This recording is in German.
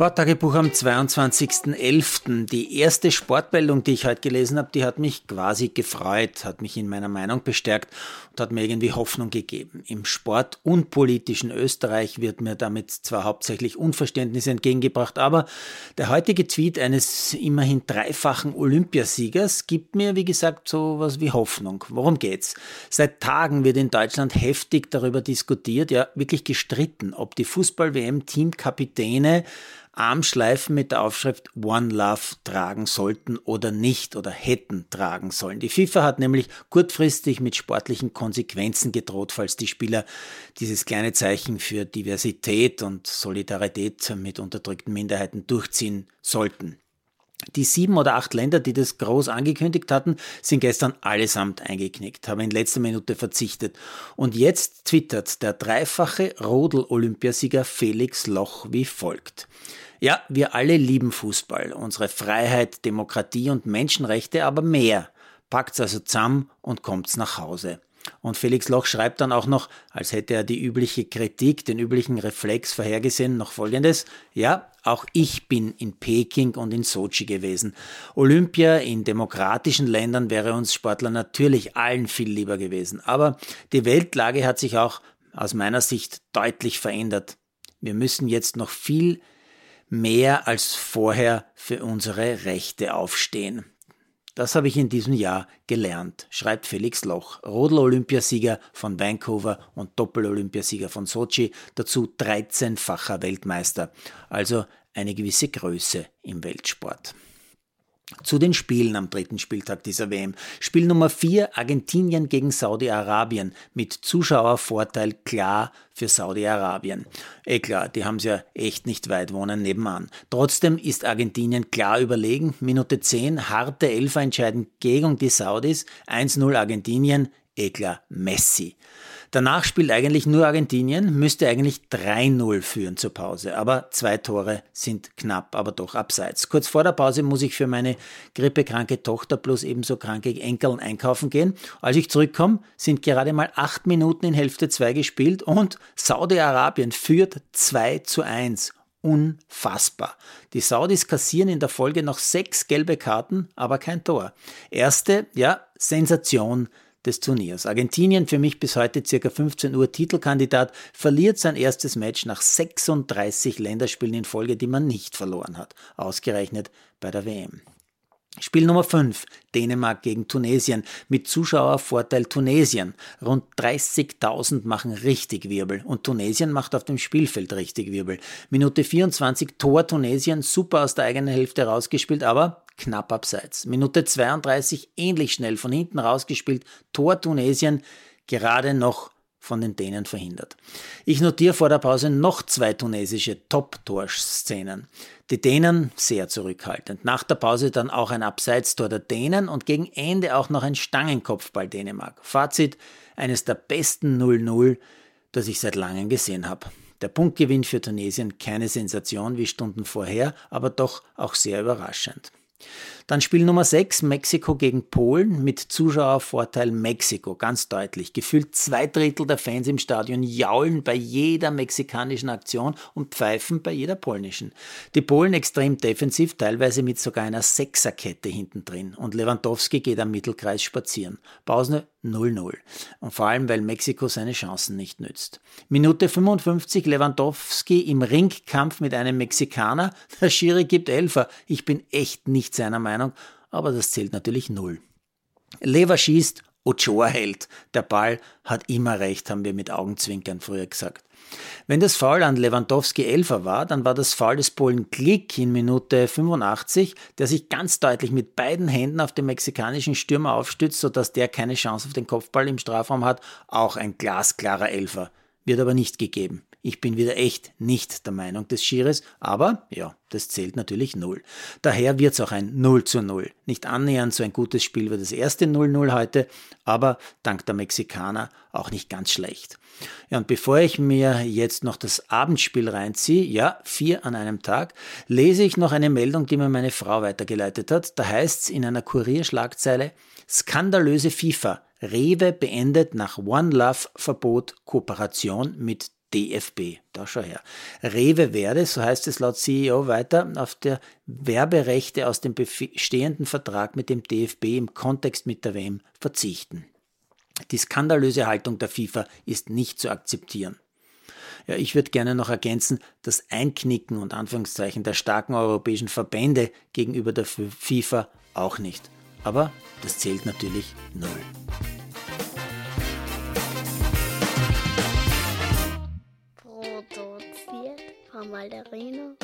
Sporttagebuch am 22.11. Die erste Sportmeldung, die ich heute gelesen habe, die hat mich quasi gefreut, hat mich in meiner Meinung bestärkt und hat mir irgendwie Hoffnung gegeben. Im Sport und politischen Österreich wird mir damit zwar hauptsächlich Unverständnis entgegengebracht, aber der heutige Tweet eines immerhin dreifachen Olympiasiegers gibt mir, wie gesagt, so was wie Hoffnung. Worum geht's? Seit Tagen wird in Deutschland heftig darüber diskutiert, ja wirklich gestritten, ob die Fußball-WM-Teamkapitäne Armschleifen mit der Aufschrift One Love tragen sollten oder nicht oder hätten tragen sollen. Die FIFA hat nämlich kurzfristig mit sportlichen Konsequenzen gedroht, falls die Spieler dieses kleine Zeichen für Diversität und Solidarität mit unterdrückten Minderheiten durchziehen sollten. Die sieben oder acht Länder, die das groß angekündigt hatten, sind gestern allesamt eingeknickt, haben in letzter Minute verzichtet. Und jetzt twittert der dreifache Rodel-Olympiasieger Felix Loch wie folgt. Ja, wir alle lieben Fußball, unsere Freiheit, Demokratie und Menschenrechte, aber mehr. Packt's also zusammen und kommt's nach Hause. Und Felix Loch schreibt dann auch noch, als hätte er die übliche Kritik, den üblichen Reflex vorhergesehen, noch folgendes. Ja, auch ich bin in Peking und in Sochi gewesen. Olympia in demokratischen Ländern wäre uns Sportler natürlich allen viel lieber gewesen. Aber die Weltlage hat sich auch aus meiner Sicht deutlich verändert. Wir müssen jetzt noch viel mehr als vorher für unsere Rechte aufstehen. Das habe ich in diesem Jahr gelernt, schreibt Felix Loch, Rodel-Olympiasieger von Vancouver und Doppel-Olympiasieger von Sochi, dazu 13-facher Weltmeister, also eine gewisse Größe im Weltsport. Zu den Spielen am dritten Spieltag dieser WM. Spiel Nummer 4 Argentinien gegen Saudi-Arabien mit Zuschauervorteil klar für Saudi-Arabien. Eh klar, die haben es ja echt nicht weit wohnen nebenan. Trotzdem ist Argentinien klar überlegen. Minute 10 harte Elfer entscheiden gegen die Saudis. 1-0 Argentinien. Eh klar, Messi. Danach spielt eigentlich nur Argentinien, müsste eigentlich 3-0 führen zur Pause. Aber zwei Tore sind knapp, aber doch abseits. Kurz vor der Pause muss ich für meine grippekranke Tochter plus ebenso kranke Enkeln einkaufen gehen. Als ich zurückkomme, sind gerade mal acht Minuten in Hälfte 2 gespielt und Saudi-Arabien führt 2 zu 1. Unfassbar. Die Saudis kassieren in der Folge noch sechs gelbe Karten, aber kein Tor. Erste, ja, Sensation des Turniers. Argentinien, für mich bis heute circa 15 Uhr Titelkandidat, verliert sein erstes Match nach 36 Länderspielen in Folge, die man nicht verloren hat, ausgerechnet bei der WM. Spiel Nummer 5, Dänemark gegen Tunesien, mit Zuschauervorteil Tunesien. Rund 30.000 machen richtig Wirbel und Tunesien macht auf dem Spielfeld richtig Wirbel. Minute 24, Tor Tunesien, super aus der eigenen Hälfte rausgespielt, aber knapp abseits. Minute 32 ähnlich schnell von hinten rausgespielt, Tor Tunesien gerade noch von den Dänen verhindert. Ich notiere vor der Pause noch zwei tunesische Top-Torszenen. Die Dänen sehr zurückhaltend. Nach der Pause dann auch ein Abseitstor der Dänen und gegen Ende auch noch ein Stangenkopfball Dänemark. Fazit, eines der besten 0-0, das ich seit langem gesehen habe. Der Punktgewinn für Tunesien keine Sensation wie Stunden vorher, aber doch auch sehr überraschend. Dann Spiel Nummer 6, Mexiko gegen Polen mit Zuschauervorteil Mexiko, ganz deutlich. Gefühlt zwei Drittel der Fans im Stadion jaulen bei jeder mexikanischen Aktion und pfeifen bei jeder polnischen. Die Polen extrem defensiv, teilweise mit sogar einer Sechserkette hinten drin. Und Lewandowski geht am Mittelkreis spazieren. Pause 0-0. Und vor allem, weil Mexiko seine Chancen nicht nützt. Minute 55 Lewandowski im Ringkampf mit einem Mexikaner. Der Schiri gibt Elfer. Ich bin echt nicht seiner Meinung, aber das zählt natürlich null. Lever schießt, Ochoa hält. Der Ball hat immer recht, haben wir mit Augenzwinkern früher gesagt. Wenn das Foul an Lewandowski Elfer war, dann war das Foul des Polen Klick in Minute 85, der sich ganz deutlich mit beiden Händen auf den mexikanischen Stürmer aufstützt, sodass der keine Chance auf den Kopfball im Strafraum hat, auch ein glasklarer Elfer. Wird aber nicht gegeben. Ich bin wieder echt nicht der Meinung des Schires, aber ja, das zählt natürlich null. Daher wird es auch ein 0 zu 0. Nicht annähernd so ein gutes Spiel wie das erste 0-0 heute, aber dank der Mexikaner auch nicht ganz schlecht. Ja, und bevor ich mir jetzt noch das Abendspiel reinziehe, ja, vier an einem Tag, lese ich noch eine Meldung, die mir meine Frau weitergeleitet hat. Da heißt es in einer Kurierschlagzeile, skandalöse FIFA. Rewe beendet nach One Love Verbot Kooperation mit DFB. Da schau her. Rewe werde, so heißt es laut CEO weiter, auf der Werberechte aus dem bestehenden Vertrag mit dem DFB im Kontext mit der WM verzichten. Die skandalöse Haltung der FIFA ist nicht zu akzeptieren. Ja, ich würde gerne noch ergänzen, das Einknicken und Anführungszeichen der starken europäischen Verbände gegenüber der FIFA auch nicht. Aber das zählt natürlich null. bailarino.